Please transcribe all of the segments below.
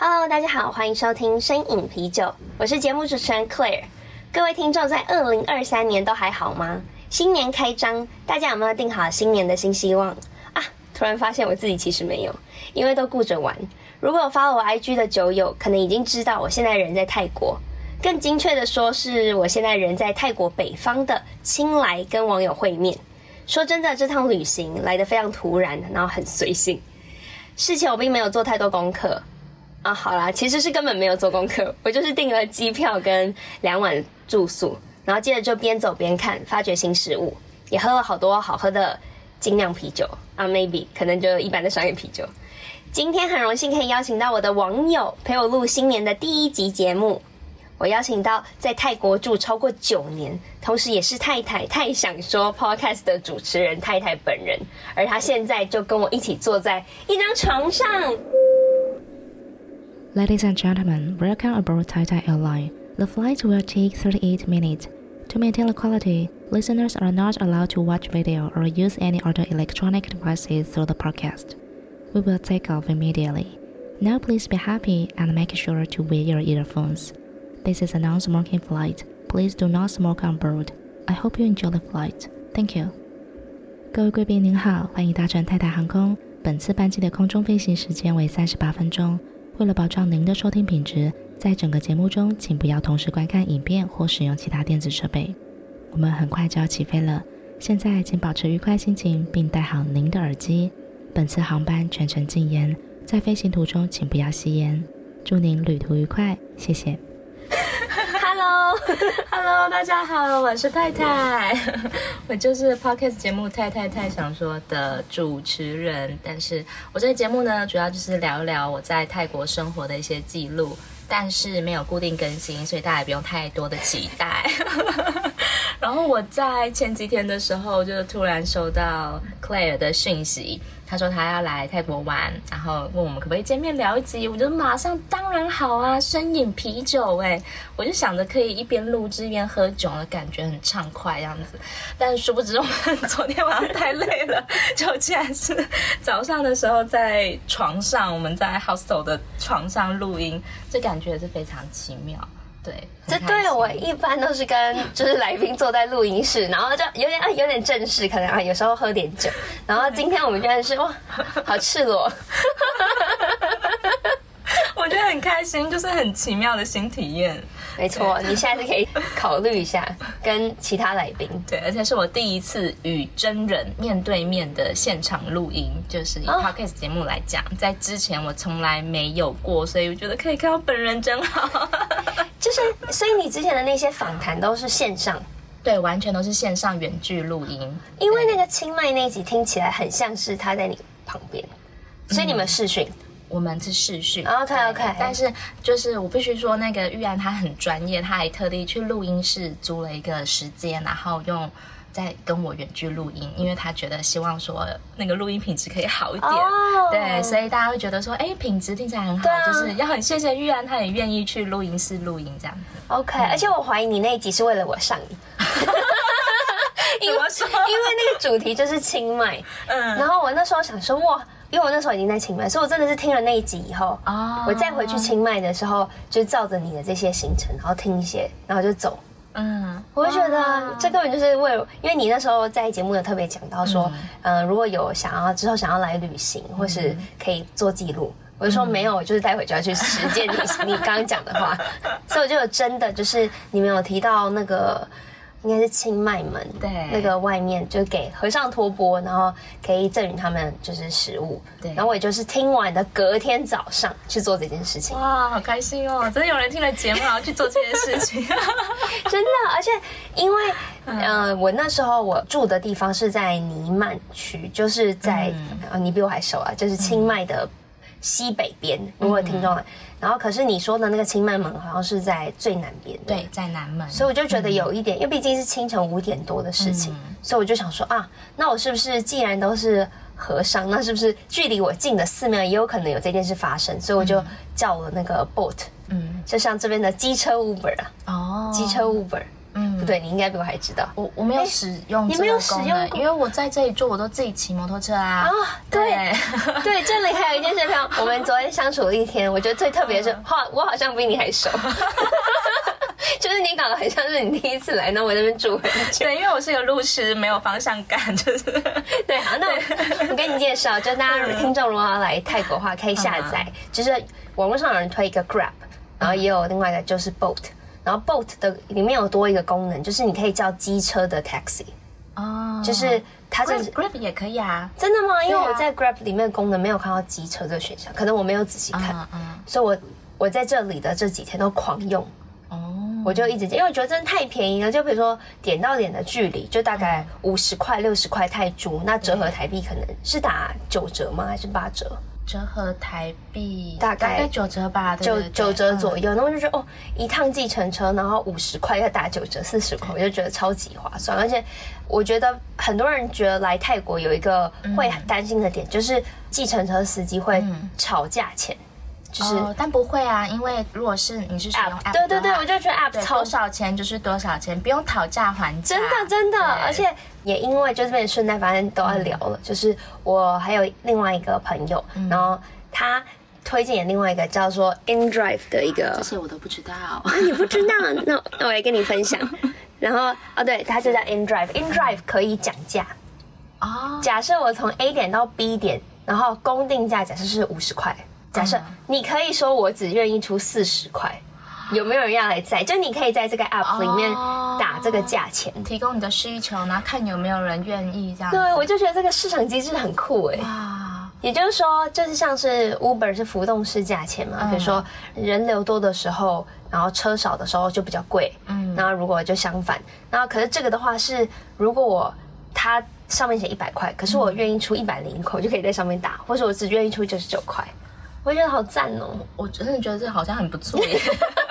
Hello，大家好，欢迎收听声饮啤酒，我是节目主持人 Claire。各位听众，在二零二三年都还好吗？新年开张，大家有没有定好新年的新希望啊？突然发现我自己其实没有，因为都顾着玩。如果有 follow 我 IG 的酒友，可能已经知道我现在人在泰国，更精确的说，是我现在人在泰国北方的清莱跟网友会面。说真的，这趟旅行来得非常突然，然后很随性。事前我并没有做太多功课。啊，好啦，其实是根本没有做功课，我就是订了机票跟两晚住宿，然后接着就边走边看，发掘新事物，也喝了好多好喝的精酿啤酒啊，maybe 可能就一般的商业啤酒。今天很荣幸可以邀请到我的网友陪我录新年的第一集节目，我邀请到在泰国住超过九年，同时也是太太太想说 podcast 的主持人太太本人，而她现在就跟我一起坐在一张床上。Ladies and gentlemen, welcome aboard Tai Tai Airline. The flight will take 38 minutes. To maintain the quality, listeners are not allowed to watch video or use any other electronic devices through the podcast. We will take off immediately. Now please be happy and make sure to wear your earphones. This is a non-smoking flight. Please do not smoke on board. I hope you enjoy the flight. Thank you. 各位贵宾您好，欢迎搭乘泰台航空。本次班机的空中飞行时间为三十八分钟。 为了保障您的收听品质，在整个节目中，请不要同时观看影片或使用其他电子设备。我们很快就要起飞了，现在请保持愉快心情，并戴好您的耳机。本次航班全程禁烟，在飞行途中请不要吸烟。祝您旅途愉快，谢谢。Hello，Hello，大家好，我是太太，我就是 Podcast 节目《太太太想说》的主持人。但是我这个节目呢，主要就是聊一聊我在泰国生活的一些记录，但是没有固定更新，所以大家也不用太多的期待。然后我在前几天的时候，就突然收到 Claire 的讯息。他说他要来泰国玩，然后问我们可不可以见面聊一集，我就马上当然好啊，声饮啤酒哎，我就想着可以一边录制一边喝酒的感觉很畅快样子，但殊不知我们昨天晚上太累了，就竟然是早上的时候在床上，我们在 hostel 的床上录音，这感觉是非常奇妙。对，这对我一般都是跟就是来宾坐在录音室，然后就有点啊有点正式，可能啊有时候喝点酒，然后今天我们居然是哇，好赤裸，我觉得很开心，就是很奇妙的新体验。没错，你下次可以考虑一下跟其他来宾。对，而且是我第一次与真人面对面的现场录音，就是以 Podcast 节目来讲，在之前我从来没有过，所以我觉得可以看到本人真好。就是，所以你之前的那些访谈都是线上？对，完全都是线上远距录音。因为那个清迈那集听起来很像是他在你旁边，所以你们视讯。嗯我们是试训，OK OK，但是就是我必须说，那个玉安他很专业，他还特地去录音室租了一个时间，然后用在跟我远距录音，因为他觉得希望说那个录音品质可以好一点，oh. 对，所以大家会觉得说，哎，品质听起来很好，就是要很谢谢玉安，他也愿意去录音室录音这样子。OK，、嗯、而且我怀疑你那一集是为了我上的，因为因为那个主题就是清迈，嗯，然后我那时候想说哇。因为我那时候已经在清迈，所以我真的是听了那一集以后，oh. 我再回去清迈的时候，就照着你的这些行程，然后听一些，然后就走。嗯，我就觉得这根本就是为了，因为你那时候在节目有特别讲到说，嗯、呃，如果有想要之后想要来旅行，或是可以做记录，我就说没有，我就是待会就要去实践你 你刚刚讲的话，所以我就有真的就是你们有提到那个。应该是清迈门，对，那个外面就给和尚托钵，然后可以赠予他们就是食物，对。然后我也就是听完的隔天早上去做这件事情，哇，好开心哦！真的有人听了节目然后去做这件事情，真的。而且因为嗯、呃，我那时候我住的地方是在尼曼区，就是在、嗯、你比我还熟啊，就是清迈的西北边，如果听众来。然后可是你说的那个清迈门好像是在最南边，对，在南门。所以我就觉得有一点，因为毕竟是清晨五点多的事情，所以我就想说啊，那我是不是既然都是和尚，那是不是距离我近的寺庙也有可能有这件事发生？所以我就叫了那个 boat，嗯，就像这边的机车 Uber 啊，哦，机车 Uber。嗯，不对，你应该比我还知道。我我没有使用，你没有使用，因为我在这里住，我都自己骑摩托车啊。啊，对 对，这里还有一件事情，我们昨天相处了一天，我觉得最特别的是，好，我好像比你还熟，就是你搞得很像是你第一次来，那我在那边住很久。对，因为我是个路痴，没有方向感，就是对。好，那我我给你介绍，就大家听众如果要来泰国的话，可以下载，就是网络上有人推一个 Grab，然后也有另外一个就是 Boat。然后 Boat 的里面有多一个功能，就是你可以叫机车的 taxi，哦，就是它就是 Grab 也可以啊，真的吗？因为我在 Grab 里面的功能没有看到机车这个选项，可能我没有仔细看，嗯，所以我我在这里的这几天都狂用，哦，我就一直因为我觉得真的太便宜了，就比如说点到点的距离就大概五十块六十块泰铢，那折合台币可能是打九折吗？还是八折？折合台币大概九折吧，九九折左右。然后就觉得哦，一趟计程车，然后五十块要打九折，四十块，我就觉得超级划算。而且我觉得很多人觉得来泰国有一个会担心的点，就是计程车司机会吵价钱。就是，但不会啊，因为如果是你是使用 app，对对对，我就觉得 app 多少钱就是多少钱，不用讨价还价。真的真的，而且也因为就是被顺带反正都要聊了，就是我还有另外一个朋友，然后他推荐另外一个叫做 InDrive 的一个，这些我都不知道，你不知道？那那我来跟你分享。然后哦，对，它就叫 InDrive，InDrive 可以讲价哦。假设我从 A 点到 B 点，然后公定价假设是五十块。假设你可以说我只愿意出四十块，有没有人要来载？就你可以在这个 app 里面打这个价钱，哦，提供你的需求，然后看有没有人愿意这样。对，我就觉得这个市场机制很酷哎。哇，也就是说，就是像是 Uber 是浮动式价钱嘛，比如说人流多的时候，然后车少的时候就比较贵。嗯，然后如果就相反，然后可是这个的话是，如果我它上面写一百块，可是我愿意出一百零块，我，就可以在上面打，或者我只愿意出九十九块。我觉得好赞哦！我真的觉得这好像很不错耶。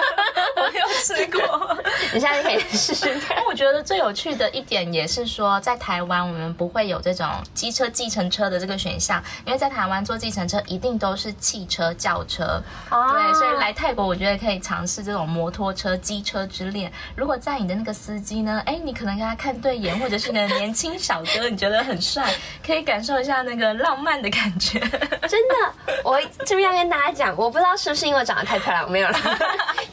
试过，你现在可以试试看。我觉得最有趣的一点也是说，在台湾我们不会有这种机车计程车的这个选项，因为在台湾坐计程车一定都是汽车轿车。哦。对，所以来泰国我觉得可以尝试这种摩托车机车之恋。如果在你的那个司机呢，哎，你可能跟他看对眼，或者是你的年轻小哥，你觉得很帅，可以感受一下那个浪漫的感觉。真的，我这边要跟大家讲，我不知道是不是因为我长得太漂亮，没有了，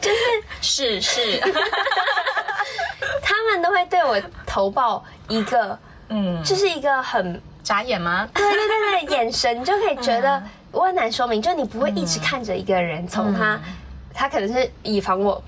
就是。是是，他们都会对我投报一个，嗯，就是一个很眨眼吗？对对对对，眼神你就可以觉得我很难说明，就你不会一直看着一个人，从他，他可能是以防我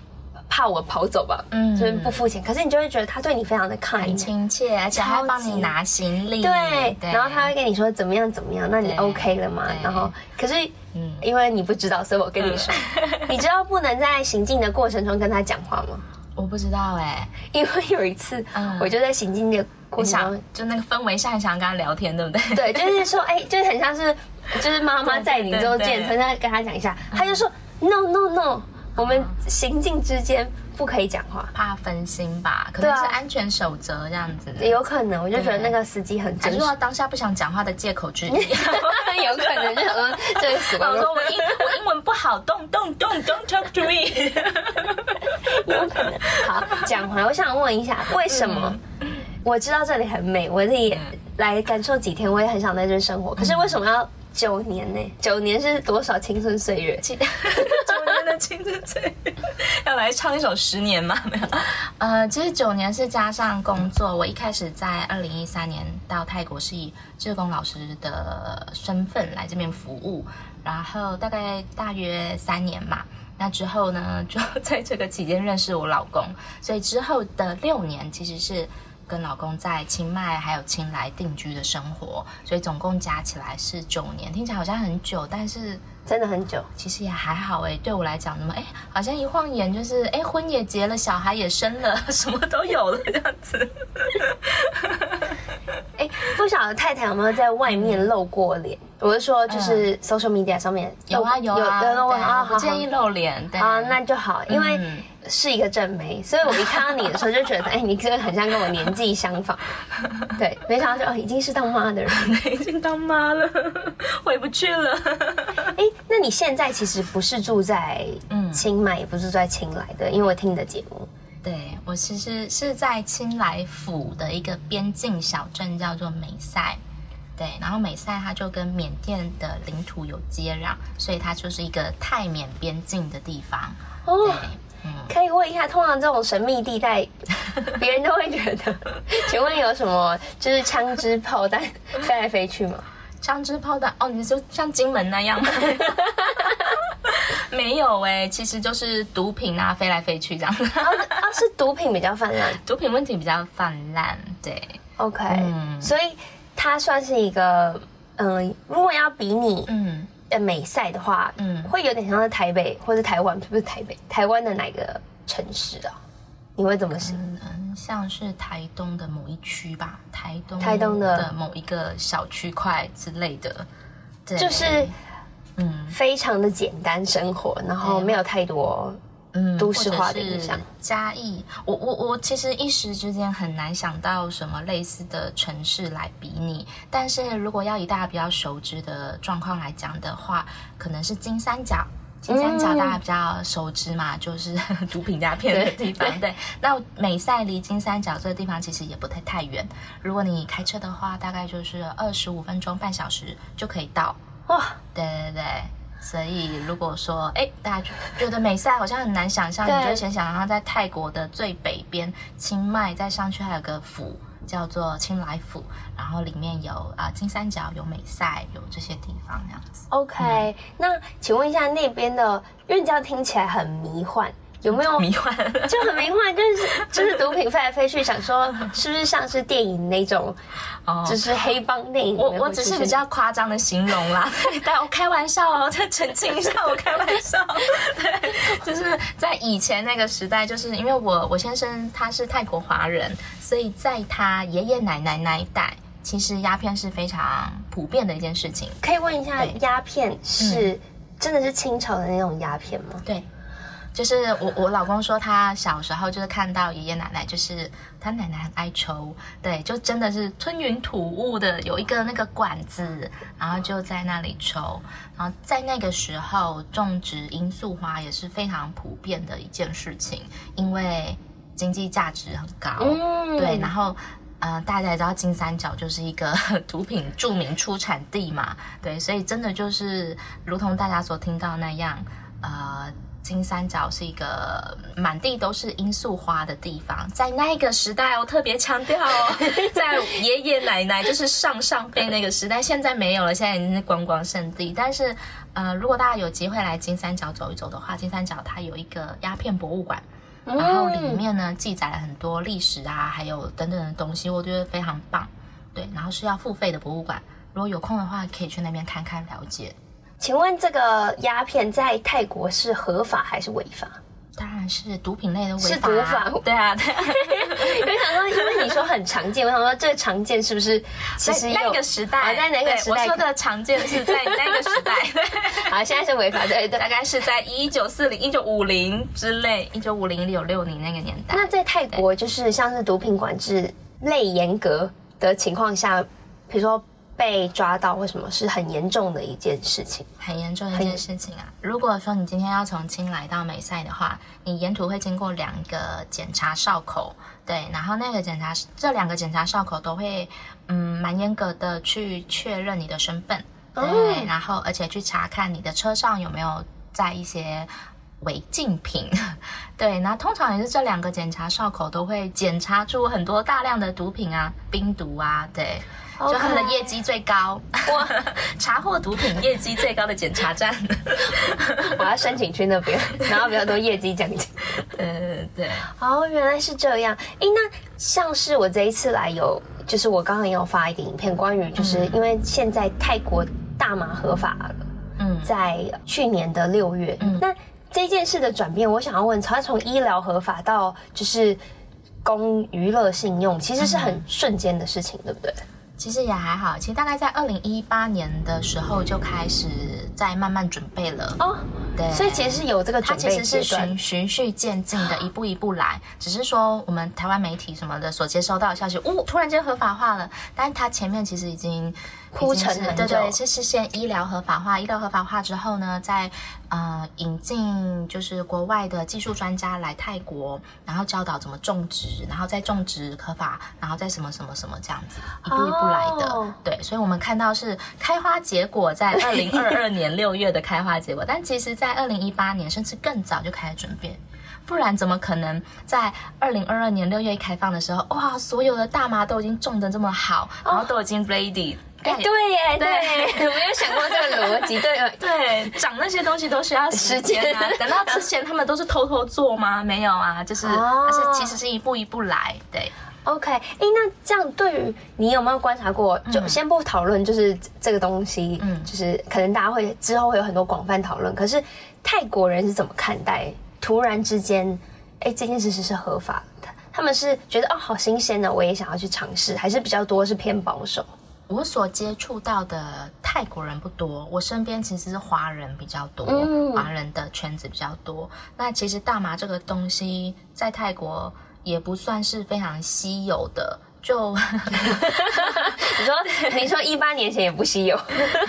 怕我跑走吧，嗯，就是不付钱，可是你就会觉得他对你非常的 kind，亲切，而且还会帮你拿行李，对，然后他会跟你说怎么样怎么样，那你 OK 了吗？然后可是。嗯，因为你不知道，所以我跟你说，嗯、你知道不能在行进的过程中跟他讲话吗？我不知道哎、欸，因为有一次，嗯、我就在行进的过程中，就那个氛围下，想跟他聊天，对不对？对，就是说，哎、欸，就是很像是，就是妈妈在你之后见，曾经跟他讲一下，嗯、他就说，no no no，我们行进之间。不可以讲话，怕分心吧？可能是安全守则这样子。有可能，我就觉得那个司机很真实。还是说当下不想讲话的借口之一？有可能，就想说这个死光。我说我英我英文不好，don't don't don't don't talk to me。有可能。好，讲回来，我想问一下，为什么？我知道这里很美，我自己来感受几天，我也很想在这生活。可是为什么要九年呢？九年是多少青春岁月？的青春岁月，要来唱一首《十年》吗？没有，呃，其实九年是加上工作。我一开始在二零一三年到泰国是以志工老师的身份来这边服务，然后大概大约三年嘛。那之后呢，就在这个期间认识我老公，所以之后的六年其实是跟老公在清迈还有清莱定居的生活，所以总共加起来是九年。听起来好像很久，但是。真的很久，其实也还好哎。对我来讲，那么哎，好像一晃眼就是哎，婚也结了，小孩也生了，什么都有了这样子。哎，不晓得太太有没有在外面露过脸？我是说，就是 social media 上面有啊有啊有啊，不建议露脸。对啊，那就好，因为是一个正妹，所以我一看到你的时候就觉得，哎，你这个很像跟我年纪相仿。对，没想到就哦，已经是当妈的人，已经当妈了，回不去了。哎，那你现在其实不是住在清迈，也不是住在清莱的，因为我听你的节目。对，我其实是在清莱府的一个边境小镇，叫做美赛。对，然后美赛它就跟缅甸的领土有接壤，所以它就是一个泰缅边境的地方。哦，嗯，可以问一下，通常这种神秘地带，别人都会觉得，请问有什么就是枪支炮弹 飞来飞去吗？枪支炮弹哦，你就像金门那样吗？没有哎、欸，其实就是毒品啊，飞来飞去这样子。啊、是毒品比较泛滥，毒品问题比较泛滥。对，OK，嗯，所以它算是一个，嗯、呃，如果要比你，嗯，的美赛的话，嗯，会有点像是台北或者台湾，是不是台北？台湾的哪个城市啊？你会怎么想？嗯，像是台东的某一区吧，台东台东的某一个小区块之类的，对，就是。嗯，非常的简单生活，然后没有太多嗯都市化的影响。嘉义，我我我其实一时之间很难想到什么类似的城市来比拟，但是如果要以大家比较熟知的状况来讲的话，可能是金三角。金三角大家比较熟知嘛，嗯、就是 毒品鸦片的地方。对，对，那美赛离金三角这个地方其实也不太太远，如果你开车的话，大概就是二十五分钟、半小时就可以到。哇，对对对，所以如果说，哎，大家觉得美赛好像很难想象，你就先想象它在泰国的最北边，清迈再上去还有个府叫做青来府，然后里面有啊、呃、金三角，有美赛，有这些地方这样子。OK，、嗯、那请问一下那边的，因为这样听起来很迷幻。有没有迷幻？就很迷幻，就是 就是毒品飞来飞去，想说 是不是像是电影那种，哦，就是黑帮电影。我我只是比较夸张的形容啦，但我开玩笑哦，再澄清一下，我开玩笑。对，就是在以前那个时代，就是因为我我先生他是泰国华人，所以在他爷爷奶奶那一代，其实鸦片是非常普遍的一件事情。可以问一下，鸦片是真的是清朝的那种鸦片吗？对。就是我，我老公说他小时候就是看到爷爷奶奶，就是他奶奶很爱抽，对，就真的是吞云吐雾的，有一个那个管子，然后就在那里抽。然后在那个时候种植罂粟花也是非常普遍的一件事情，因为经济价值很高，嗯、对。然后，呃，大家也知道金三角就是一个 毒品著名出产地嘛，对，所以真的就是如同大家所听到那样，呃。金三角是一个满地都是罂粟花的地方，在那个时代，我特别强调哦，在爷爷奶奶就是上上辈那个时代，现在没有了，现在已经是观光胜地。但是，呃，如果大家有机会来金三角走一走的话，金三角它有一个鸦片博物馆，然后里面呢记载了很多历史啊，还有等等的东西，我觉得非常棒。对，然后是要付费的博物馆，如果有空的话，可以去那边看看了解。请问这个鸦片在泰国是合法还是违法？当然是毒品类的违法。是毒法，对啊，对啊。因为想说，因为你说很常见，我想说这个常见是不是其实那个时代？在哪个时代？我说的常见是在 那个时代。好，现在是违法，对对，大概是在一九四零、一九五零之类，一九五零、一九六零那个年代。那在泰国，就是像是毒品管制类严格的情况下，比如说。被抓到为什么是很严重的一件事情？很严重的一件事情啊！如果说你今天要从青来到美赛的话，你沿途会经过两个检查哨口，对，然后那个检查这两个检查哨口都会嗯蛮严格的去确认你的身份，对，嗯、然后而且去查看你的车上有没有载一些违禁品，对，那通常也是这两个检查哨口都会检查出很多大量的毒品啊、冰毒啊，对。就他们的业绩最高哇！查获毒品业绩最高的检查站，我要申请去那边，然后比较多业绩奖金。呃，对。哦，原来是这样。诶，那像是我这一次来有，就是我刚刚也有发一个影片，关于就是因为现在泰国大麻合法了，嗯，在去年的六月，嗯，那这件事的转变，我想要问，它从医疗合法到就是供娱乐信用，其实是很瞬间的事情，对不对？其实也还好，其实大概在二零一八年的时候就开始在慢慢准备了哦。对，所以其实是有这个准备，它其实是循循序渐进的，一步一步来。只是说我们台湾媒体什么的所接收到的消息，哦，突然间合法化了，但是它前面其实已经。铺陈很久，对对，是实先医疗合法化，医疗合法化之后呢，再呃引进就是国外的技术专家来泰国，然后教导怎么种植，然后再种植合法，然后再什么什么什么这样子，一步一步来的。Oh. 对，所以我们看到是开花结果，在二零二二年六月的开花结果，但其实在二零一八年甚至更早就开始准备，不然怎么可能在二零二二年六月一开放的时候，哇，所有的大麻都已经种得这么好，然后都已经 ready。哎，对耶，对，我没有想过这个逻辑，对 对，长那些东西都需要时间啊。等到之前他们都是偷偷做吗？没有啊，就是，而且其实是一步一步来。对，OK，哎，那这样对于你有没有观察过？就先不讨论，就是这个东西，嗯，就是可能大家会之后会有很多广泛讨论。可是泰国人是怎么看待突然之间，哎，这件事是是合法的？他们是觉得哦，好新鲜呢，我也想要去尝试，还是比较多是偏保守？我所接触到的泰国人不多，我身边其实是华人比较多，华人的圈子比较多。那其实大麻这个东西在泰国也不算是非常稀有的，就 你说你说一八年前也不稀有，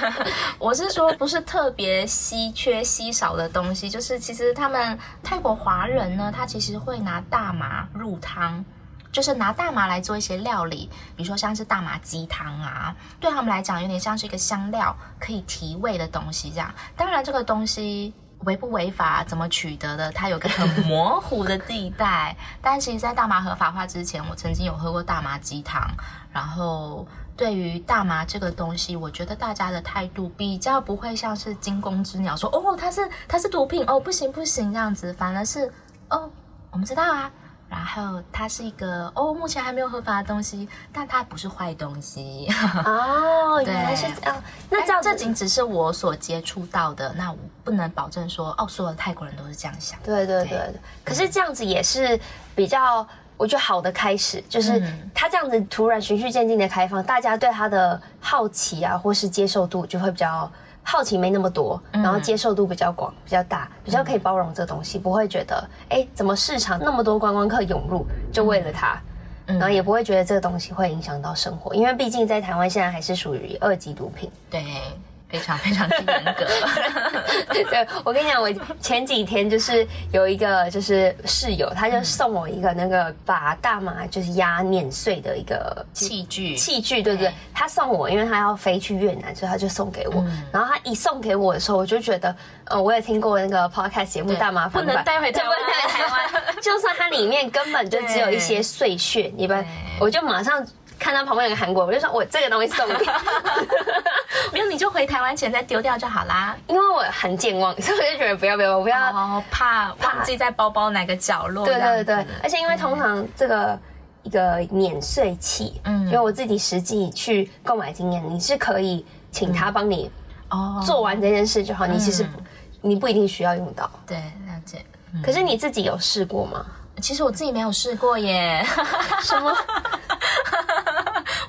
我是说不是特别稀缺稀少的东西，就是其实他们泰国华人呢，他其实会拿大麻入汤。就是拿大麻来做一些料理，比如说像是大麻鸡汤啊，对他们来讲有点像是一个香料，可以提味的东西这样。当然，这个东西违不违法，怎么取得的，它有个很 模糊的地带。但其实，在大麻合法化之前，我曾经有喝过大麻鸡汤。然后，对于大麻这个东西，我觉得大家的态度比较不会像是惊弓之鸟，说哦，它是它是毒品哦，不行不行这样子，反而是哦，我们知道啊。然后它是一个哦，目前还没有合法的东西，但它不是坏东西哦。原来是这样。那这样这仅只是我所接触到的，那我不能保证说哦，所有的泰国人都是这样想。对对对，对。可是这样子也是比较，我觉得好的开始，就是它这样子突然循序渐进的开放，大家对它的好奇啊，或是接受度就会比较。好奇没那么多，然后接受度比较广、比较大，比较可以包容这东西，不会觉得哎，怎么市场那么多观光客涌入，就为了它，然后也不会觉得这个东西会影响到生活，因为毕竟在台湾现在还是属于二级毒品。对。非常非常之严格。对，我跟你讲，我前几天就是有一个就是室友，他就送我一个那个把大麻就是压碾碎的一个器具器具，对不对？他送我，因为他要飞去越南，所以他就送给我。然后他一送给我的时候，我就觉得，呃，我也听过那个 podcast 节目《大麻不能带回台湾》，不能带回台湾，就算它里面根本就只有一些碎屑，你们，我就马上。看到旁边有个韩国，我就说我这个东西送你，没有你就回台湾前再丢掉就好啦。因为我很健忘，所以我就觉得不要不要，我不要，哦、怕忘记在包包哪个角落。对对对，而且因为通常这个一个碾碎器，嗯，因为我自己实际去购买经验，你是可以请他帮你哦做完这件事就好，嗯、你其实你不一定需要用到。对，了解。嗯、可是你自己有试过吗？其实我自己没有试过耶。什么？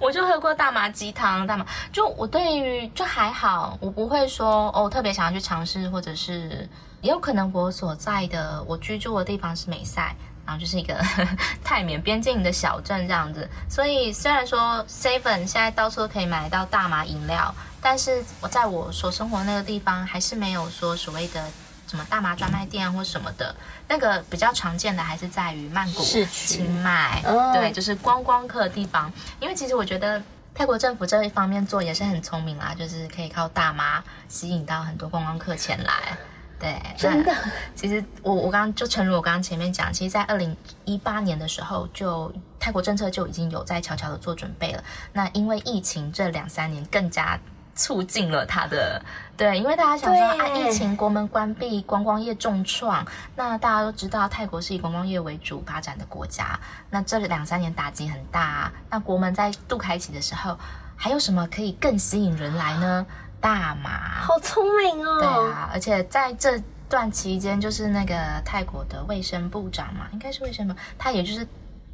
我就喝过大麻鸡汤，大麻就我对于就还好，我不会说哦特别想要去尝试，或者是也有可能我所在的我居住的地方是美赛，然后就是一个 泰缅边境的小镇这样子，所以虽然说 Seven 现在到处都可以买到大麻饮料，但是我在我所生活那个地方还是没有说所谓的。什么大麻专卖店啊，或什么的，那个比较常见的还是在于曼谷、清迈，对，就是观光客的地方。因为其实我觉得泰国政府这一方面做也是很聪明啦，就是可以靠大麻吸引到很多观光客前来。对，真的。其实我我刚刚就诚如我刚刚前面讲，其实，在二零一八年的时候，就泰国政策就已经有在悄悄的做准备了。那因为疫情这两三年更加。促进了它的对，因为大家想说啊，疫情国门关闭，观光业重创。那大家都知道，泰国是以观光业为主发展的国家。那这两三年打击很大啊。那国门在度开启的时候，还有什么可以更吸引人来呢？大麻，好聪明哦。对啊，而且在这段期间，就是那个泰国的卫生部长嘛，应该是卫生部，他也就是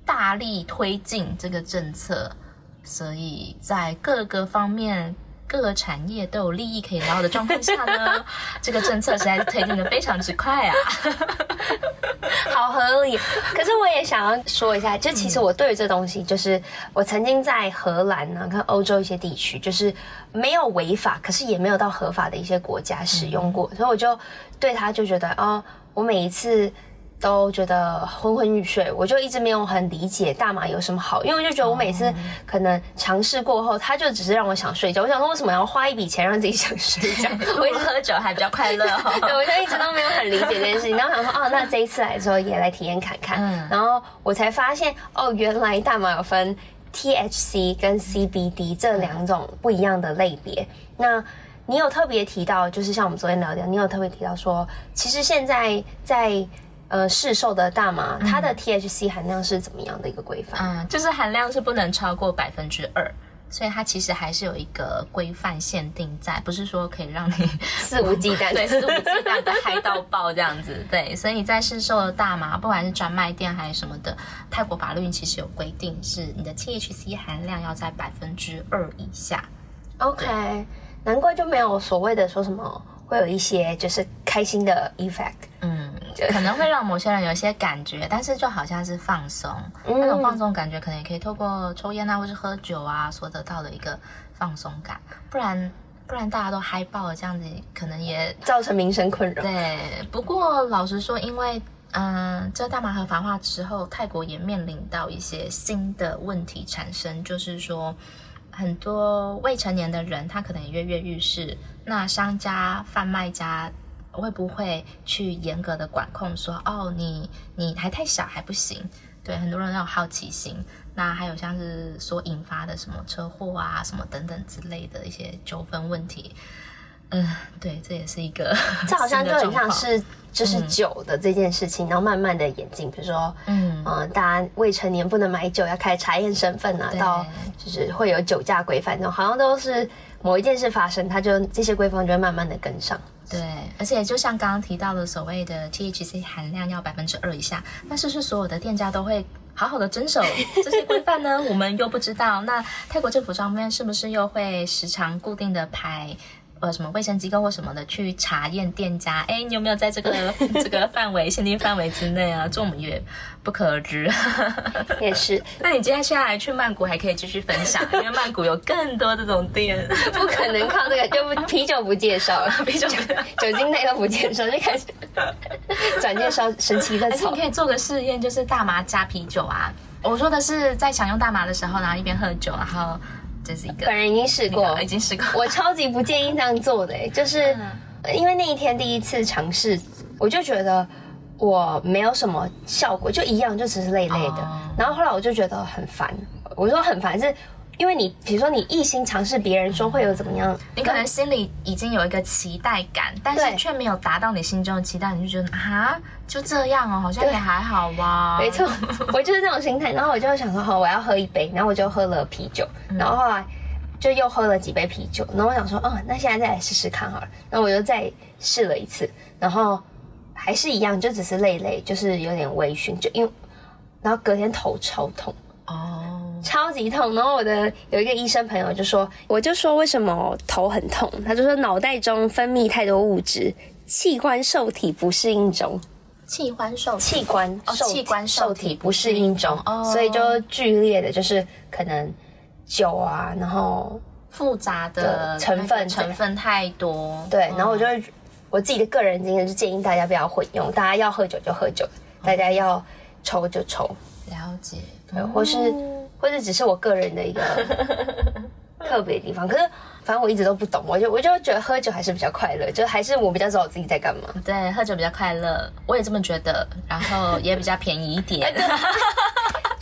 大力推进这个政策。所以在各个方面。各个产业都有利益可以捞的状况下呢，这个政策实在是推进的非常之快啊，好合理。可是我也想要说一下，就其实我对于这东西，就是我曾经在荷兰呢、啊，跟欧洲一些地区，就是没有违法，可是也没有到合法的一些国家使用过，所以我就对它就觉得，哦，我每一次。都觉得昏昏欲睡，我就一直没有很理解大麻有什么好，因为我就觉得我每次可能尝试过后，它就只是让我想睡觉。我想说，为什么要花一笔钱让自己想睡觉？我一直喝酒还比较快乐、哦。对，我就一直都没有很理解这件事情。然后想说，哦，那这一次来的时候也来体验看看。嗯、然后我才发现，哦，原来大麻有分 THC 跟 CBD 这两种不一样的类别。那你有特别提到，就是像我们昨天聊天，你有特别提到说，其实现在在。呃，市售的大麻，它的 THC 含量是怎么样的一个规范？嗯，就是含量是不能超过百分之二，所以它其实还是有一个规范限定在，不是说可以让你 肆无忌惮，对，肆无忌惮的嗨到爆这样子。对，所以在市售的大麻，不管是专卖店还是什么的，泰国法律其实有规定，是你的 THC 含量要在百分之二以下。OK，难怪就没有所谓的说什么会有一些就是开心的 effect。嗯。可能会让某些人有一些感觉，但是就好像是放松，嗯、那种放松感觉可能也可以透过抽烟啊，或是喝酒啊所得到的一个放松感。不然，不然大家都嗨爆了，这样子可能也造成民生困扰。对，不过老实说，因为嗯，这大麻合法化之后，泰国也面临到一些新的问题产生，就是说很多未成年的人他可能也跃跃欲试，那商家、贩卖家。会不会去严格的管控说，哦，你你还太小还不行？对，很多人都有好奇心。那还有像是所引发的什么车祸啊，什么等等之类的一些纠纷问题。嗯，对，这也是一个，这好像就很像是就是酒的这件事情，嗯、然后慢慢的演进，比如说，嗯、呃、大家未成年不能买酒，要开始查验身份啊，到就是会有酒驾规范，这种好像都是某一件事发生，它就这些规范就会慢慢的跟上。对，而且就像刚刚提到的所谓的 THC 含量要百分之二以下，那是不是所有的店家都会好好的遵守 这些规范呢？我们又不知道。那泰国政府方面是不是又会时常固定的排？呃，什么卫生机构或什么的去查验店家？哎，你有没有在这个 这个范围限定范围之内啊？这我们也不可而知。也是。那你接下来去曼谷还可以继续分享，因为曼谷有更多这种店。不可能靠这个，就不啤酒不介绍了，啤酒酒精类都不介绍，就开始 转介绍神奇的草。而且你可以做个试验，就是大麻加啤酒啊。我说的是在享用大麻的时候，然后一边喝酒，然后。这是一个，本人已经试过，已经试过。我超级不建议这样做的，就是因为那一天第一次尝试，我就觉得我没有什么效果，就一样，就只是累累的。Oh. 然后后来我就觉得很烦，我说很烦是。因为你比如说你一心尝试，别人说会有怎么样，你可能心里已经有一个期待感，但是却没有达到你心中的期待，你就觉得啊，就这样哦，好像也还好吧。没错，我就是这种心态。然后我就想说，好，我要喝一杯，然后我就喝了啤酒，然后后来就又喝了几杯啤酒，然后我想说，哦，那现在再来试试看好了。然后我又再试了一次，然后还是一样，就只是累累，就是有点微醺，就因为然后隔天头超痛级痛，然后我的有一个医生朋友就说，我就说为什么头很痛，他就说脑袋中分泌太多物质，器官受体不适应中，器官受器官受器官受体不适应中，所以就剧烈的就是可能酒啊，然后复杂的成分成分太多，对，然后我就我自己的个人经验就建议大家不要混用，大家要喝酒就喝酒，大家要抽就抽，了解，对，或是。或者只是我个人的一个 特别的地方，可是反正我一直都不懂，我就我就觉得喝酒还是比较快乐，就还是我比较知道我自己在干嘛。对，喝酒比较快乐，我也这么觉得，然后也比较便宜一点。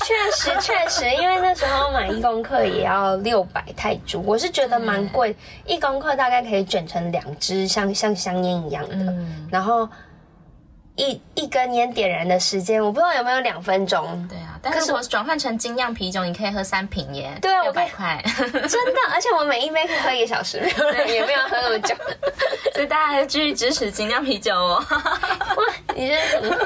确实 确实，因为那时候买一公克也要六百泰铢，我是觉得蛮贵，一公克大概可以卷成两支，像像香烟一样的，嗯、然后。一一根烟点燃的时间，我不知道有没有两分钟。对啊，但是我转换成精酿啤酒，你可以喝三瓶耶。对啊，六百块，真的，而且我每一杯可以喝一个小时，也没有喝那么久，所以大家还是继续支持精酿啤酒哦。哇，你这是什么？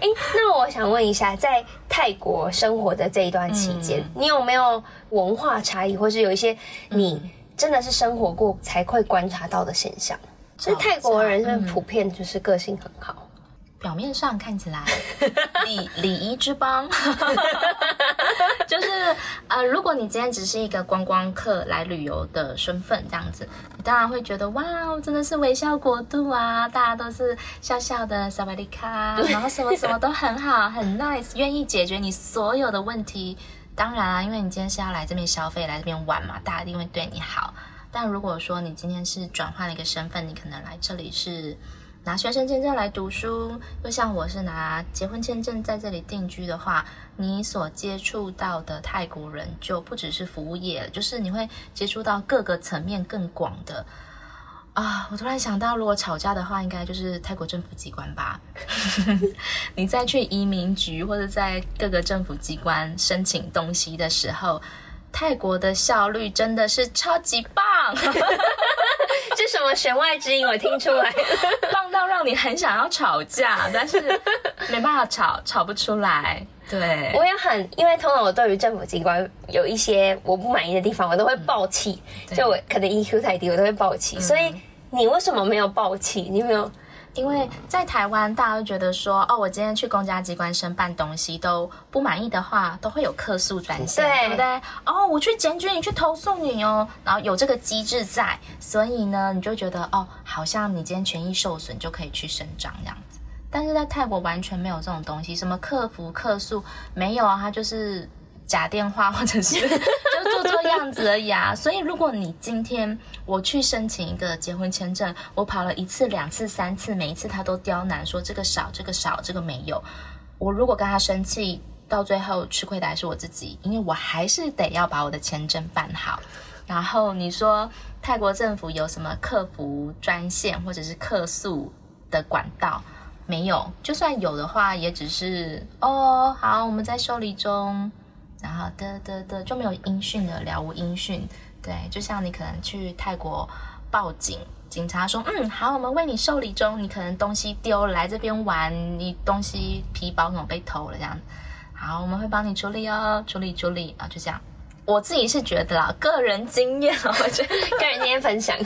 哎，那我想问一下，在泰国生活的这一段期间，嗯、你有没有文化差异，或是有一些你真的是生活过才会观察到的现象？其实泰国人是普遍就是个性很好。表面上看起来 礼礼仪之邦，就是呃，如果你今天只是一个观光客来旅游的身份这样子，你当然会觉得哇，真的是微笑国度啊，大家都是笑笑的萨瓦迪卡，然后什么什么都很好，很 nice，愿意解决你所有的问题。当然啊，因为你今天是要来这边消费、来这边玩嘛，大家一定会对你好。但如果说你今天是转换了一个身份，你可能来这里是。拿学生签证来读书，又像我是拿结婚签证在这里定居的话，你所接触到的泰国人就不只是服务业，就是你会接触到各个层面更广的啊！我突然想到，如果吵架的话，应该就是泰国政府机关吧？你再去移民局或者在各个政府机关申请东西的时候，泰国的效率真的是超级棒。这什么弦外之音？我听出来，棒到让你很想要吵架，但是没办法吵，吵不出来。对，我也很，因为通常我对于政府机关有一些我不满意的地方，我都会爆气。嗯、就我可能 EQ 太低，我都会爆气。嗯、所以你为什么没有爆气？你有没有？因为在台湾，大家都觉得说，哦，我今天去公家机关申办东西都不满意的话，都会有客诉专线，对，对不对？哦，我去检举你，去投诉你哦，然后有这个机制在，所以呢，你就觉得哦，好像你今天权益受损就可以去伸张这样子。但是在泰国完全没有这种东西，什么客服客诉没有啊，他就是。假电话或者是就做做样子而已啊，所以如果你今天我去申请一个结婚签证，我跑了一次、两次、三次，每一次他都刁难说这个少、这个少、这个没有。我如果跟他生气，到最后吃亏的还是我自己，因为我还是得要把我的签证办好。然后你说泰国政府有什么客服专线或者是客诉的管道？没有，就算有的话，也只是哦，好，我们在受理中。然后的的的就没有音讯了，了无音讯。对，就像你可能去泰国报警，警察说，嗯，好，我们为你受理中。你可能东西丢了，来这边玩，你东西皮包可能被偷了这样。好，我们会帮你处理哦，处理处理啊，就这样。我自己是觉得啦，个人经验，我觉得 个人经验分享，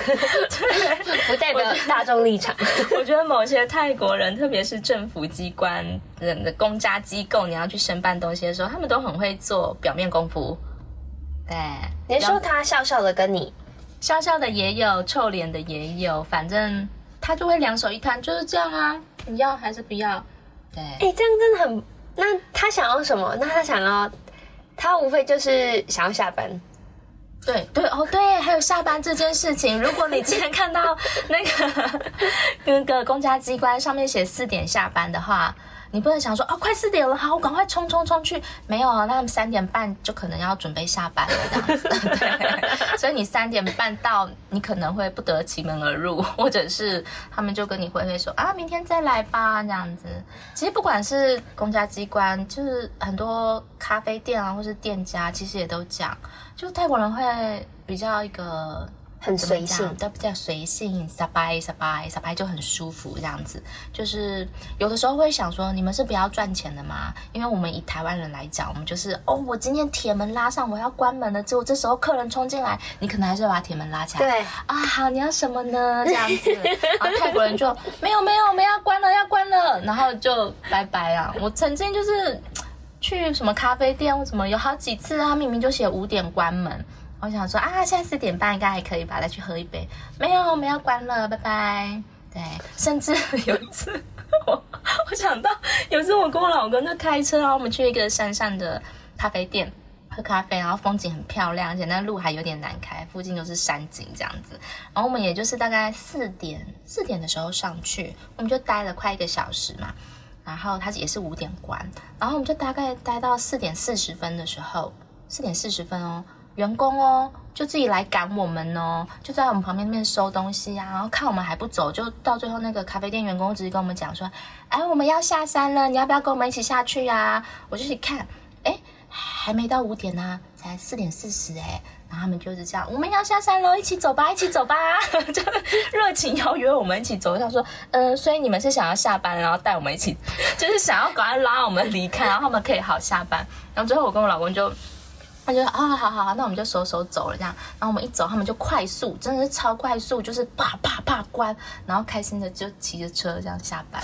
不代表大众立场。我觉得某些泰国人，特别是政府机关人的公家机构，你要去申办东西的时候，他们都很会做表面功夫。对，你说他笑笑的跟你，笑笑的也有，臭脸的也有，反正他就会两手一摊，就是这样啊，你要还是不要？对，哎、欸，这样真的很。那他想要什么？那他想要。他无非就是想要下班，对对哦对，还有下班这件事情。如果你今天看到那个 那个公家机关上面写四点下班的话，你不能想说哦，快四点了，好，我赶快冲冲冲去。没有啊，那三点半就可能要准备下班了这样子。对，所以你三点半到，你可能会不得其门而入，或者是他们就跟你挥挥手啊，明天再来吧这样子。其实不管是公家机关，就是很多咖啡店啊，或是店家，其实也都讲，就泰国人会比较一个。很随性，都比较随性，撒拜撒拜撒拜就很舒服这样子。就是有的时候会想说，你们是不要赚钱的吗？因为我们以台湾人来讲，我们就是哦，我今天铁门拉上，我要关门了，结果这时候客人冲进来，你可能还是要把铁门拉起来。对啊，好，你要什么呢？这样子，然后泰国人就没有没有，我们要关了要关了，然后就拜拜啊。我曾经就是去什么咖啡店或什么，有好几次他明明就写五点关门。我想说啊，现在四点半应该还可以吧？再去喝一杯。没有，我们要关了，拜拜。对，甚至 有一次，我我想到有一次我跟我老公就开车，然后我们去一个山上的咖啡店喝咖啡，然后风景很漂亮，而且那路还有点难开，附近都是山景这样子。然后我们也就是大概四点四点的时候上去，我们就待了快一个小时嘛。然后他也是五点关，然后我们就大概待到四点四十分的时候，四点四十分哦。员工哦，就自己来赶我们哦，就在我们旁边那边收东西啊，然后看我们还不走，就到最后那个咖啡店员工直接跟我们讲说：“哎，我们要下山了，你要不要跟我们一起下去呀？”我就去看，哎，还没到五点呢，才四点四十哎，然后他们就是这样，我们要下山喽，一起走吧，一起走吧，就热情邀约我们一起走。他说，嗯、呃，所以你们是想要下班，然后带我们一起，就是想要赶快拉我们离开，然后他们可以好下班。然后最后我跟我老公就，他就说，啊，好好好，那我们就手手走了这样。然后我们一走，他们就快速，真的是超快速，就是啪啪啪关，然后开心的就骑着车这样下班。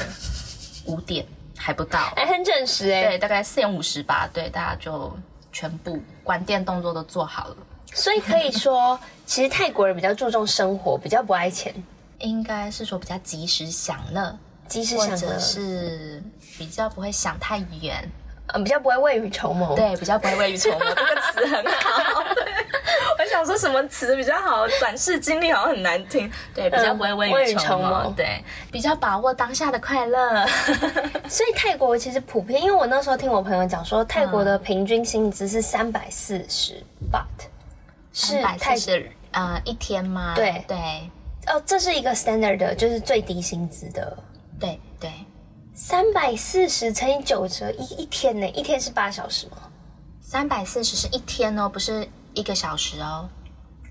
五点还不到，还很准时哎，对，大概四点五十吧，对，大家就全部关店动作都做好了。所以可以说，其实泰国人比较注重生活，比较不爱钱，应该是说比较及时享乐，及时享乐，是比较不会想太远，嗯，比较不会未雨绸缪，对，比较不会未雨绸缪，这个词很好。我想说什么词比较好？短视经历好像很难听，对，比较不会未雨绸缪，对，比较把握当下的快乐。所以泰国其实普遍，因为我那时候听我朋友讲说，泰国的平均薪资是三百四十 baht。是泰式呃一天吗？对对哦，这是一个 standard 的，就是最低薪资的。对对，三百四十乘以九折一一天呢？一天是八小时吗？三百四十是一天哦，不是一个小时哦。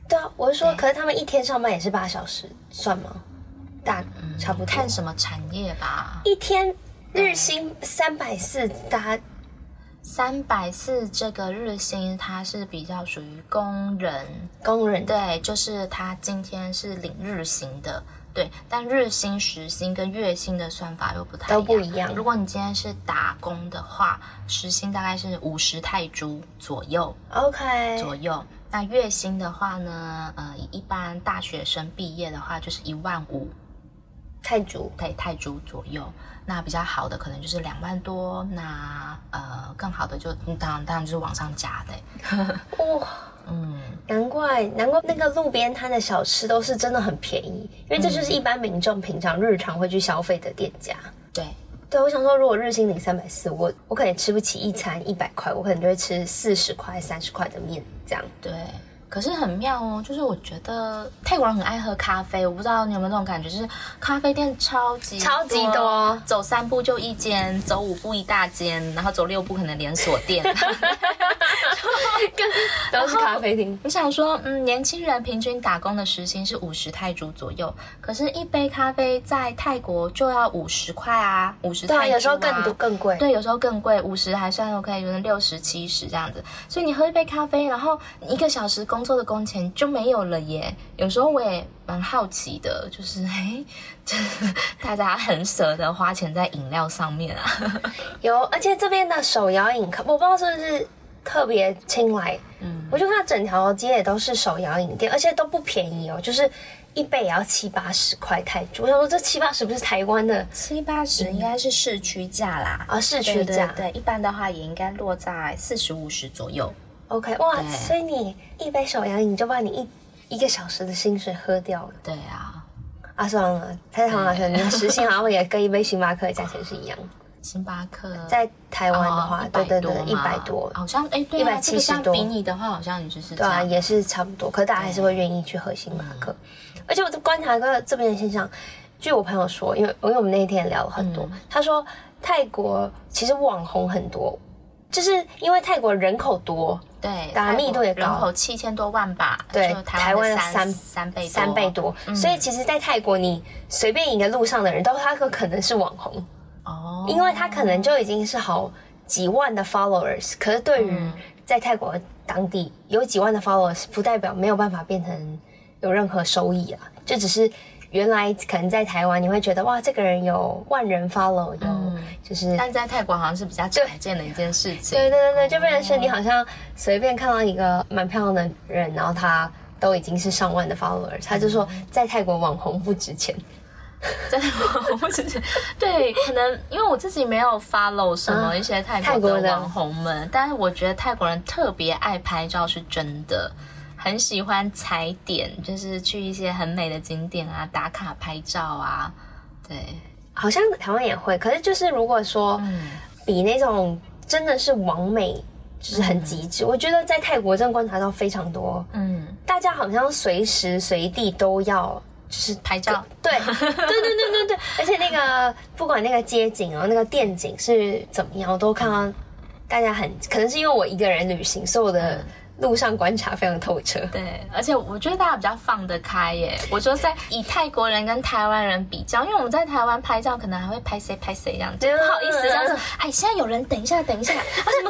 对啊，我是说，可是他们一天上班也是八小时，算吗？大差不多。看什么产业吧。一天日薪三百四，大家。三百四这个日薪，它是比较属于工人，工人对，就是他今天是领日薪的，对。但日薪、时薪跟月薪的算法又不太一样，都不一样。如果你今天是打工的话，时薪大概是五十泰铢左右，OK，左右。那月薪的话呢，呃，一般大学生毕业的话就是一万五泰铢，对，泰铢左右。那比较好的可能就是两万多，那呃更好的就当然当然就是往上加的。哇，嗯，难怪难怪那个路边摊的小吃都是真的很便宜，因为这就是一般民众平常日常会去消费的店家。对，对，我想说，如果日薪领三百四，我我可能吃不起一餐一百块，我可能就会吃四十块、三十块的面这样。对。可是很妙哦，就是我觉得泰国人很爱喝咖啡，我不知道你有没有这种感觉，就是咖啡店超级超级多，走三步就一间，走五步一大间，然后走六步可能连锁店，都是咖啡厅。我想说，嗯，年轻人平均打工的时薪是五十泰铢左右，可是一杯咖啡在泰国就要五十块啊，五十泰铢啊，有时候更多更贵，对，有时候更贵，五十还算 OK，有人六十七十这样子，所以你喝一杯咖啡，然后一个小时工。工作的工钱就没有了耶。有时候我也蛮好奇的，就是哎，就是 大家很舍得花钱在饮料上面啊。有，而且这边的手摇饮，我不知道是不是特别青睐。嗯，我就看整条街也都是手摇饮店，而且都不便宜哦，就是一杯也要七八十块泰铢。我想说，这七八十不是台湾的七八十，应该是市区价啦。啊、嗯哦，市区价。对，一般的话也应该落在四十五十左右。OK，哇，所以你一杯手摇饮就把你一一个小时的薪水喝掉了。对啊，啊算了，太好了，你的时薪好像也跟一杯星巴克的价钱是一样。星巴克在台湾的话，对对对，一百多，好像哎，对，一百七十多。比你的话，好像也就是对啊，也是差不多。可是大家还是会愿意去喝星巴克。而且我在观察一个这边的现象，据我朋友说，因为因为我们那一天聊了很多，他说泰国其实网红很多。就是因为泰国人口多，对，大家密度也高，人口七千多万吧，对，台湾的三三倍三倍多，所以其实，在泰国你随便一个路上的人都他可可能是网红。哦，因为他可能就已经是好几万的 followers，可是对于在泰国当地有几万的 followers，不代表没有办法变成有任何收益啊，就只是。原来可能在台湾你会觉得哇，这个人有万人 follow，有、嗯、就是，但在泰国好像是比较常见的一件事情。对对对对，就变成是你好像随便看到一个蛮漂亮的人，然后他都已经是上万的 followers，他就说在泰国网红不值钱，在泰国网红不值钱。对，可能因为我自己没有 follow 什么一些泰国的网红们，啊、但是我觉得泰国人特别爱拍照是真的。很喜欢踩点，就是去一些很美的景点啊，打卡拍照啊。对，好像台湾也会，可是就是如果说比那种真的是完美，就是很极致。嗯、我觉得在泰国真的观察到非常多，嗯，大家好像随时随地都要就是拍照，对，对对对对对对，而且那个不管那个街景哦，那个电景是怎么样，我都看到大家很可能是因为我一个人旅行，所以我的。路上观察非常透彻。对，而且我觉得大家比较放得开耶。我说在以泰国人跟台湾人比较，因为我们在台湾拍照可能还会拍谁拍谁这样子，不好意思这样子。哎，现在有人，等一下，等一下，啊什么？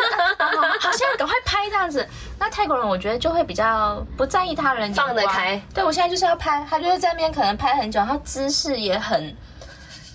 好，现在赶快拍这样子。那泰国人我觉得就会比较不在意他人放得开。对，我现在就是要拍，他就是在那边可能拍很久，他姿势也很。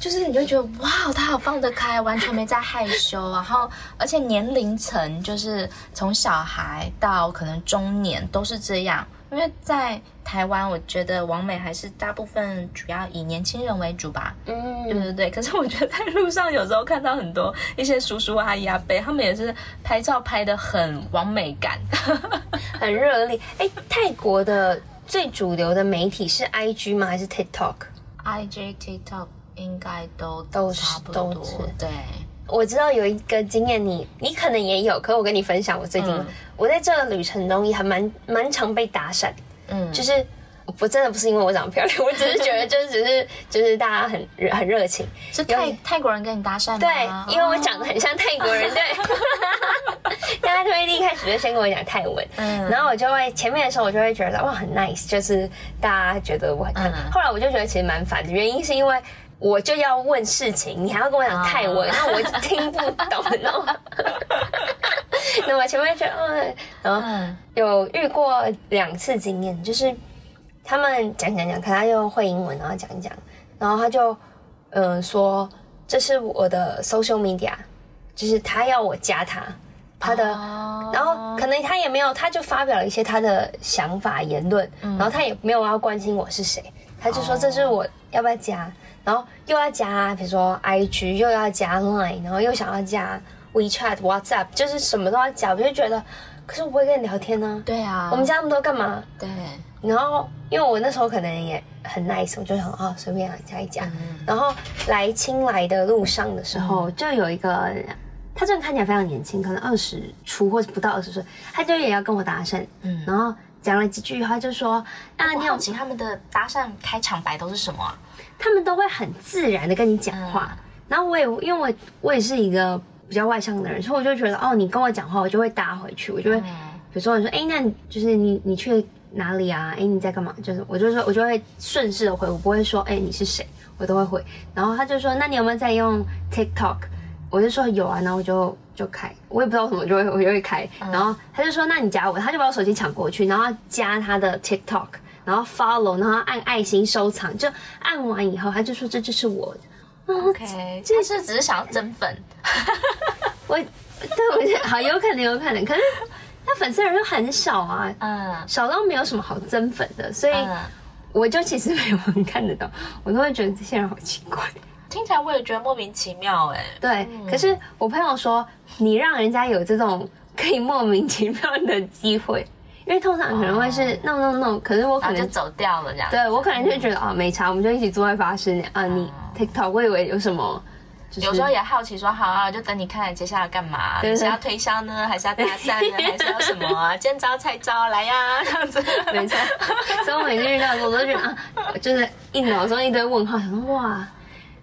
就是你就觉得哇，他好放得开，完全没在害羞。然后，而且年龄层就是从小孩到可能中年都是这样。因为在台湾，我觉得王美还是大部分主要以年轻人为主吧。嗯，对对对。可是我觉得在路上有时候看到很多一些叔叔阿姨阿伯，他们也是拍照拍的很完美感，很热烈。哎，泰国的最主流的媒体是 IG 吗？还是 TikTok？IG TikTok。应该都都是都是对。我知道有一个经验，你你可能也有，可我跟你分享，我最近、嗯、我在这个旅程中也还蛮蛮常被搭讪，嗯，就是我真的不是因为我长得漂亮，我只是觉得就是只是就是大家很很热情，是泰泰国人跟你搭讪吗？对，因为我长得很像泰国人，对。大家就会一开始就先跟我讲泰文，嗯，然后我就会前面的时候我就会觉得哇很 nice，就是大家觉得我很，嗯、后来我就觉得其实蛮烦的，原因是因为。我就要问事情，你还要跟我讲泰文，然后我就听不懂，然后，那我前面觉得，嗯，然后有遇过两次经验，就是他们讲讲讲，可他又会英文，然后讲一讲，然后他就嗯、呃、说这是我的 social media，就是他要我加他，他的，然后可能他也没有，他就发表了一些他的想法言论，然后他也没有要关心我是谁，他就说这是我要不要加。然后又要加，比如说 IG，又要加 Line，然后又想要加 WeChat、WhatsApp，就是什么都要加。我就觉得，可是我不会跟你聊天呢、啊。对啊。我们加那么多干嘛？对。然后，因为我那时候可能也很 nice，我就想哦，随便来加一加。嗯、然后来青来的路上的时候，嗯、就有一个，他真的看起来非常年轻，可能二十出或者不到二十岁，他就也要跟我搭讪。嗯。然后讲了几句话，就说：“啊，你好奇他们的搭讪开场白都是什么啊？”他们都会很自然的跟你讲话，嗯、然后我也因为我我也是一个比较外向的人，所以我就觉得哦，你跟我讲话，我就会搭回去，我就会，嗯、比如说你说，哎，那就是你你去哪里啊？哎，你在干嘛？就是我就说，我就会顺势的回，我不会说，哎，你是谁？我都会回。然后他就说，那你有没有在用 TikTok？我就说有啊，然后我就就开，我也不知道什么，就会我就会开。然后他就说，那你加我，他就把我手机抢过去，然后加他的 TikTok。然后 follow，然后按爱心收藏，就按完以后，他就说这就是我。OK，这是只是想要增粉。我，对，我觉得好有可能，有可能。可是他粉丝人又很少啊，嗯，少到没有什么好增粉的，所以我就其实没有人看得到，我都会觉得这些人好奇怪。听起来我也觉得莫名其妙哎。对，嗯、可是我朋友说，你让人家有这种可以莫名其妙的机会。因为通常可能会是 no no no，可是我可能就走掉了这样。对，我可能就会觉得啊没差，我们就一起坐在巴士啊。你 TikTok，我以为有什么，有时候也好奇说好啊，就等你看接下来干嘛？是要推销呢，还是要搭讪呢，还是要什么？见招拆招来呀，这样子 没错。所以我每次遇到我都觉得啊，就是一脑中一堆问号，想说哇，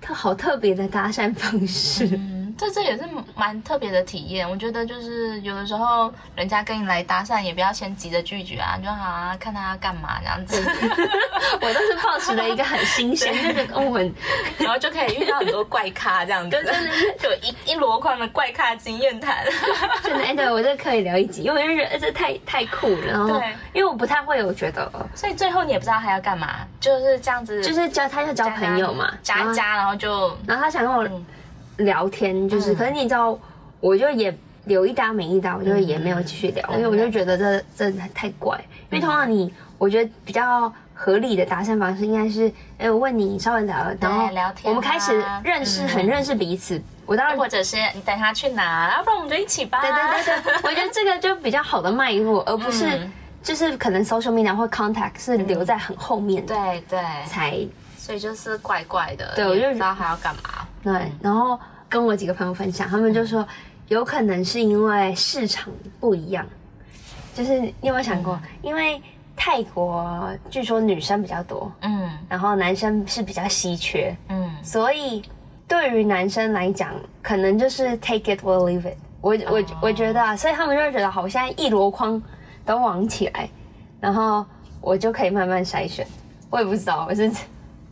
他好特别的搭讪方式。这这也是蛮特别的体验，我觉得就是有的时候人家跟你来搭讪，也不要先急着拒绝啊，就好啊，看他要干嘛这样子。我都是保持了一个很新鲜，就觉得我们，然后就可以遇到很多怪咖这样子，就是就一一箩筐的怪咖经验谈。真的，哎，对我这可以聊一集，因为我觉得这太太酷了。然后，对，因为我不太会，我觉得，所以最后你也不知道他要干嘛，就是这样子，就是交他要交朋友嘛，加一加，然后就，然后他想跟我。聊天就是，可是你知道，我就也有一搭没一搭，我就也没有继续聊，因为我就觉得这这太怪。因为通常你，我觉得比较合理的搭讪方式应该是，哎，我问你稍微聊，然后我们开始认识，很认识彼此。我当然或者是你带他去哪，要不然我们就一起吧。对对对对，我觉得这个就比较好的脉络，而不是就是可能 social media 或 contact 是留在很后面的。对对，才所以就是怪怪的。对，我就不知道还要干嘛。对，然后跟我几个朋友分享，他们就说有可能是因为市场不一样，就是你有没有想过？嗯、因为泰国据说女生比较多，嗯，然后男生是比较稀缺，嗯，所以对于男生来讲，可能就是 take it or leave it 我。我我我觉得啊，所以他们就会觉得好，我现在一箩筐都网起来，然后我就可以慢慢筛选。我也不知道，我是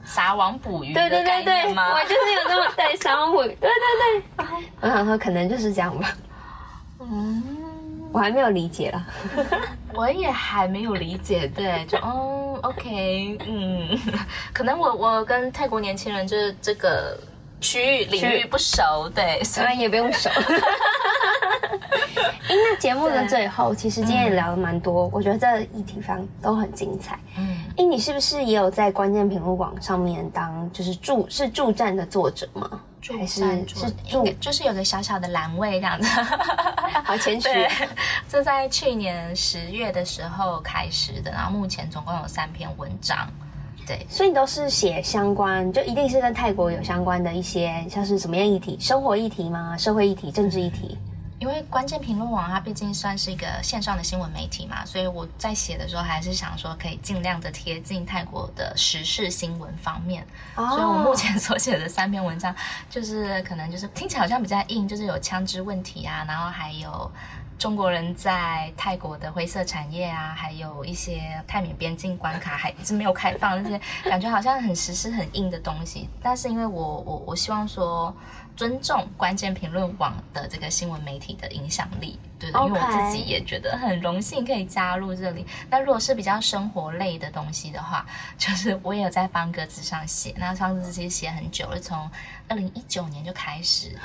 撒网捕鱼对对对对，我就是有那么对撒网捕鱼，对对对。我想说，可能就是这样吧。嗯，我还没有理解了。我也还没有理解，对，就哦，OK，嗯，可能我我跟泰国年轻人就是这个区域领域不熟，对，所以也不用熟。哎，那节目的最后，其实今天也聊了蛮多，嗯、我觉得这议题方都很精彩。嗯，哎，你是不是也有在关键评论网上面当就是助是助战的作者吗？还是是助就是有个小小的栏位这样子，好谦虚。这在去年十月的时候开始的，然后目前总共有三篇文章。对，所以你都是写相关，就一定是跟泰国有相关的一些，像是什么样议题？生活议题吗？社会议题？政治议题？因为关键评论网它毕竟算是一个线上的新闻媒体嘛，所以我在写的时候还是想说可以尽量的贴近泰国的时事新闻方面。Oh. 所以我目前所写的三篇文章，就是可能就是听起来好像比较硬，就是有枪支问题啊，然后还有中国人在泰国的灰色产业啊，还有一些泰缅边境关卡还一直没有开放，那些感觉好像很实施很硬的东西。但是因为我我我希望说。尊重关键评论网的这个新闻媒体的影响力，对的.因为我自己也觉得很荣幸可以加入这里。那如果是比较生活类的东西的话，就是我也有在方格子上写。那方格子其实写很久了，从二零一九年就开始。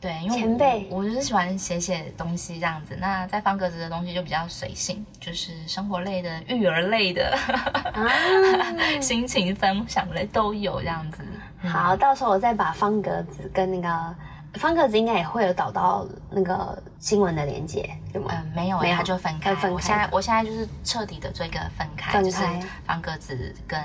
对，因为前辈，我就是喜欢写写东西这样子。那在方格子的东西就比较随性，就是生活类的、育儿类的、啊、心情分享类都有这样子。好，到时候我再把方格子跟那个方格子应该也会有导到那个新闻的连接，对吗？嗯，没有，没有，它就分开。分开。我现在我现在就是彻底的做一个分开，分开，就是方格子跟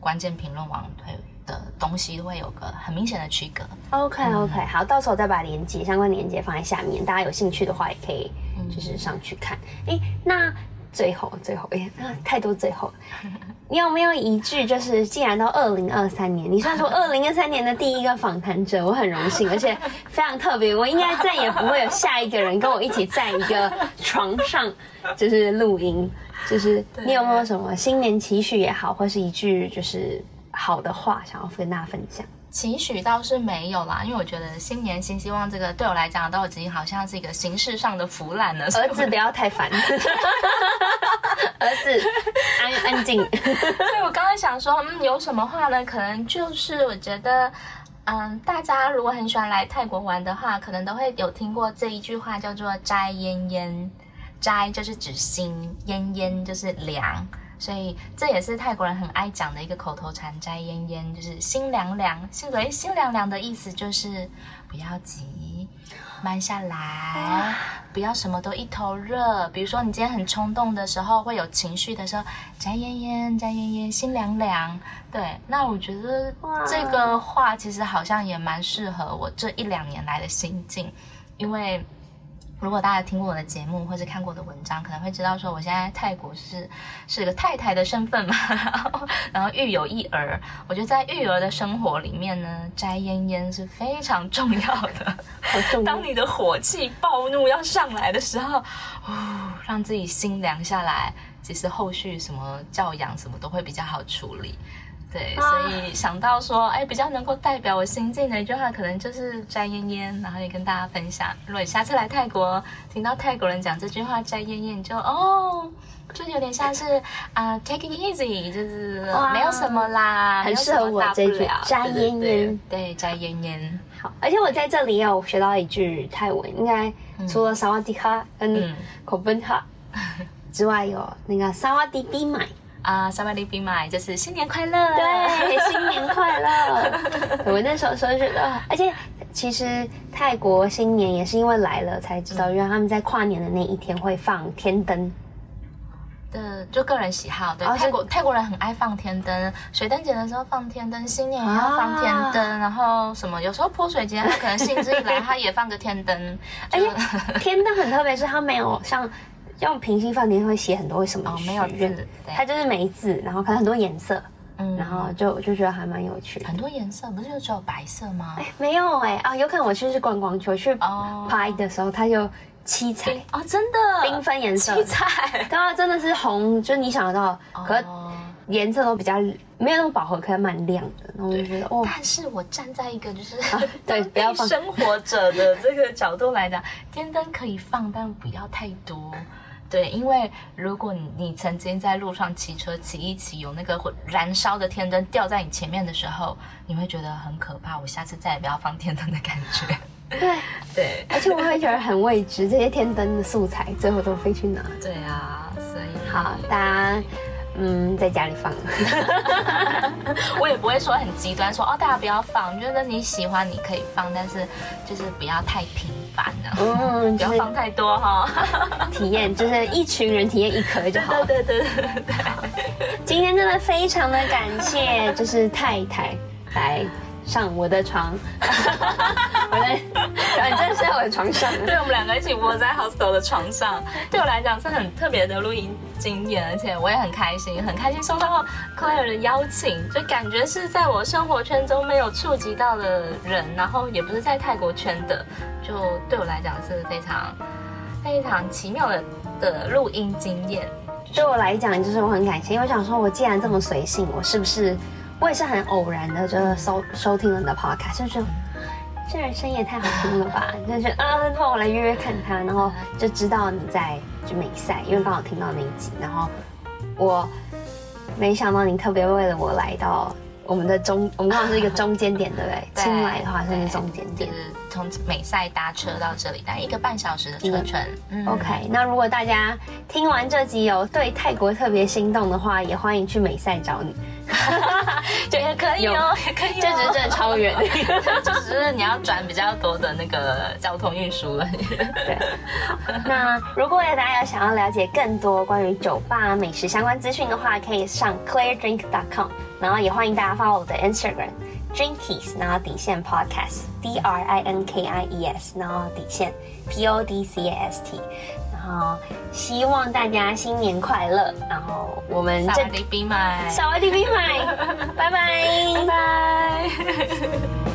关键评论网会的东西会有个很明显的区隔。OK OK，嗯，好，到时候再把连接相关连接放在下面，大家有兴趣的话也可以就是上去看。哎，嗯，那。最后，最后，哎呀，太多最后。你有没有一句，就是既然到二零二三年，你算说二零二三年的第一个访谈者，我很荣幸，而且非常特别。我应该再也不会有下一个人跟我一起在一个床上，就是录音。就是你有没有什么新年期许也好，或是一句就是好的话，想要跟大家分享？期许倒是没有啦，因为我觉得新年新希望这个对我来讲都已经好像是一个形式上的腐烂了。儿子不要太烦，儿子安安静。所以我刚才想说，嗯，有什么话呢？可能就是我觉得，嗯，大家如果很喜欢来泰国玩的话，可能都会有听过这一句话，叫做“斋烟烟”。斋就是指心，烟烟就是凉。所以这也是泰国人很爱讲的一个口头禅，摘烟烟就是心凉凉。心所谓心凉凉的意思就是不要急，慢下来，不要什么都一头热。比如说你今天很冲动的时候，会有情绪的时候，摘烟烟，摘烟烟，心凉凉。对，那我觉得这个话其实好像也蛮适合我这一两年来的心境，因为。如果大家听过我的节目或是看过我的文章，可能会知道说我现在泰国是是个太太的身份嘛，然 后然后育有一儿。我觉得在育儿的生活里面呢，摘烟烟是非常重要的。当你的火气暴怒要上来的时候，呼，让自己心凉下来，其实后续什么教养什么都会比较好处理。对，所以想到说，哎，比较能够代表我心境的一句话，可能就是摘烟烟，然后也跟大家分享。如果你下次来泰国，听到泰国人讲这句话摘烟烟，就哦，就有点像是啊、uh,，take it easy，就是没有什么啦，很适合我这句摘烟烟。对，摘烟烟。好，而且我在这里有学到一句泰文，应该除了萨瓦迪卡跟口本哈之外，有那个萨瓦迪比买。啊，萨瓦迪比买就是新年快乐，对，新年快乐。我那时候说觉得，而且其实泰国新年也是因为来了才知道，因为他们在跨年的那一天会放天灯。的就个人喜好，对，泰国泰国人很爱放天灯，水灯节的时候放天灯，新年也要放天灯，然后什么有时候泼水节，他可能兴致一来，他也放个天灯。而且天灯很特别，是它没有像。用平行放电会写很多为什么？哦，没有字，它就是没字，然后可能很多颜色，嗯，然后就就觉得还蛮有趣。很多颜色不是就只有白色吗？哎，没有哎啊，有可能我去是观光区去拍的时候，它就七彩哦，真的缤纷颜色，七彩，对啊，真的是红，就是你想得到，可颜色都比较没有那么饱和，可是蛮亮的，然后我就觉得哦。但是我站在一个就是、啊、对不要放生活者的这个角度来讲，天灯可以放，但不要太多。对，因为如果你你曾经在路上骑车骑一骑，有那个燃烧的天灯掉在你前面的时候，你会觉得很可怕。我下次再也不要放天灯的感觉。对对，而且我会觉得很未知，这些天灯的素材最后都飞去哪？对啊，所以好，大家嗯在家里放。我也不会说很极端说，说哦大家不要放，觉得你喜欢你可以放，但是就是不要太频嗯，不要放太多哈。体验就是一群人体验一颗就好了。对对对对对。今天真的非常的感谢，就是太太来。上我的床，我在，反正是在我的床上。对，我们两个一起窝在 hostel 的床上，对我来讲是很特别的录音经验，而且我也很开心，很开心收到 Claire 的邀请，就感觉是在我生活圈中没有触及到的人，然后也不是在泰国圈的，就对我来讲是非常非常奇妙的的录音经验。对我来讲，就是我很感谢，因为我想说，我既然这么随性，我是不是？我也是很偶然的，就是收收听了你的 podcast，就觉得这人声音也太好听了吧，就觉得啊，那我来约约看他，然后就知道你在就美赛，因为刚好听到那一集，然后我没想到你特别为了我来到我们的中，我们刚好是一个中间点，对不对？青来的话算是中间点，就是从美赛搭车到这里，大概一个半小时的车程。嗯，OK，那如果大家听完这集有对泰国特别心动的话，也欢迎去美赛找你。对，也可以哦，也可以。这只是真的超远，就 只是你要转比较多的那个交通运输了。对，那如果大家有想要了解更多关于酒吧美食相关资讯的话，可以上 clairedrink.com，然后也欢迎大家 follow 我的 Instagram drinkies，然后底线 podcast D R I N K I E S，然后底线 P O D C A S T。好希望大家新年快乐。然后我们这里冰麦，小外地冰麦，拜拜，拜拜。